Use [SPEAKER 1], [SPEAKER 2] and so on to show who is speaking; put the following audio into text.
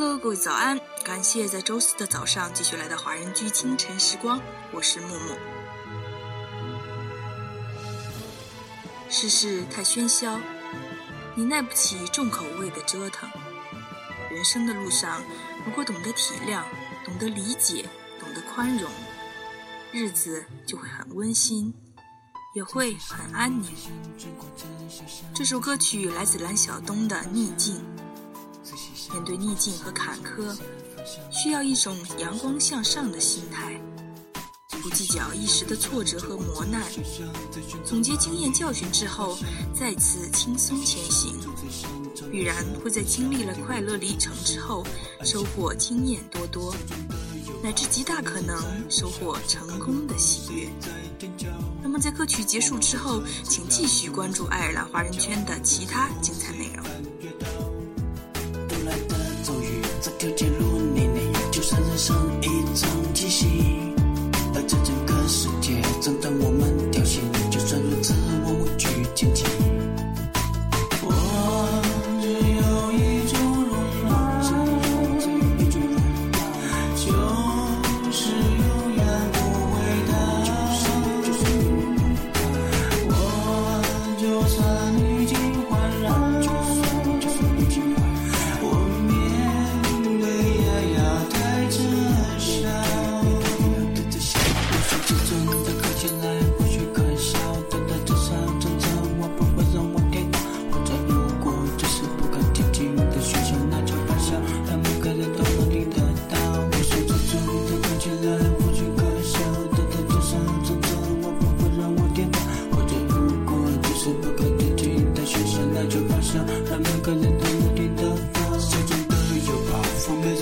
[SPEAKER 1] Hello，各位早安！感谢在周四的早上继续来到华人居清晨时光，我是木木。世事太喧嚣，你耐不起重口味的折腾。人生的路上，如果懂得体谅，懂得理解，懂得宽容，日子就会很温馨，也会很安宁。这首歌曲来自蓝晓东的《逆境》。面对逆境和坎坷，需要一种阳光向上的心态，不计较一时的挫折和磨难，总结经验教训之后，再次轻松前行，必然会在经历了快乐历程之后，收获经验多多，乃至极大可能收获成功的喜悦。那么在歌曲结束之后，请继续关注爱尔兰华人圈的其他精彩内容。
[SPEAKER 2] from the